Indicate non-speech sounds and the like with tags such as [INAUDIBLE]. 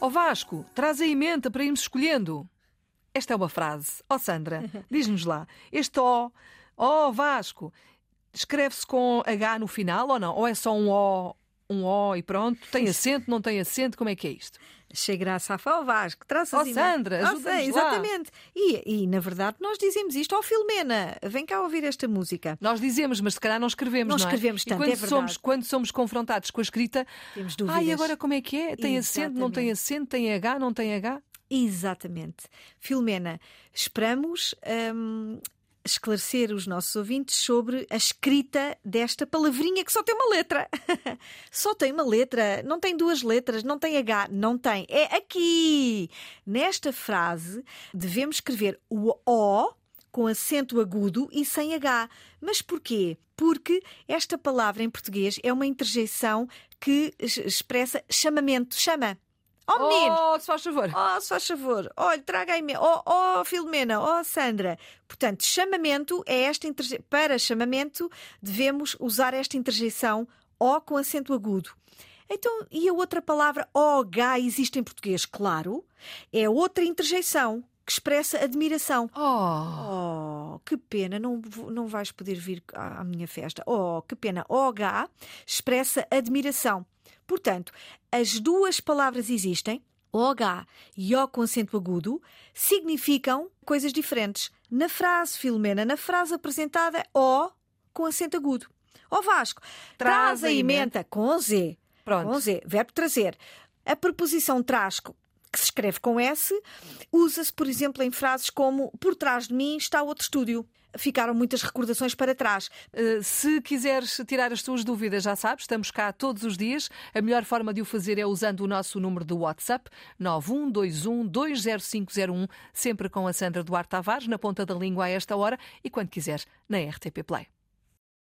Ó Vasco, traz a emenda para irmos escolhendo. Esta é uma frase. Ó Sandra, [LAUGHS] diz-nos lá. Este ó, ó Vasco, escreve-se com H no final ou não? Ou é só um O, um O e pronto? Tem [LAUGHS] acento, não tem acento? Como é que é isto? Achei graça ao Vasco, traz Ó Sandra, oh, ajuda-nos lá. Exatamente. E, e, na verdade nós dizemos isto. Ó Filomena, vem cá ouvir esta música. Nós dizemos, mas se calhar não escrevemos, Não não, escrevemos é? tanto, quando é somos Quando somos confrontados com a escrita, Temos dúvidas. ai, agora como é que é? Tem acento, não tem acento, tem H, não tem H? Exatamente. Filomena, esperamos hum, esclarecer os nossos ouvintes sobre a escrita desta palavrinha que só tem uma letra. [LAUGHS] só tem uma letra, não tem duas letras, não tem H, não tem. É aqui. Nesta frase devemos escrever o O com acento agudo e sem H. Mas porquê? Porque esta palavra em português é uma interjeição que es- expressa chamamento. Chama. Oh, menino! Oh, se faz favor. Oh, se faz favor, olha, traga aí. Oh, oh, Filomena, oh, Sandra. Portanto, chamamento é esta interje... Para chamamento, devemos usar esta interjeição O com acento agudo. Então, e a outra palavra OH existe em português? Claro. É outra interjeição que expressa admiração. Oh. Oh, que pena, não, não vais poder vir à, à minha festa. Oh, que pena. OH expressa admiração. Portanto, as duas palavras existem, OH e O com acento agudo, significam coisas diferentes. Na frase, Filomena, na frase apresentada, O com acento agudo. Ó Vasco, traz a emenda com Z. Pronto. Com Z, verbo trazer. A preposição traz, que se escreve com S, usa-se, por exemplo, em frases como por trás de mim está outro estúdio. Ficaram muitas recordações para trás. Uh, se quiseres tirar as tuas dúvidas, já sabes, estamos cá todos os dias. A melhor forma de o fazer é usando o nosso número do WhatsApp 912120501, sempre com a Sandra Duarte Tavares na ponta da língua a esta hora e quando quiseres na RTP Play.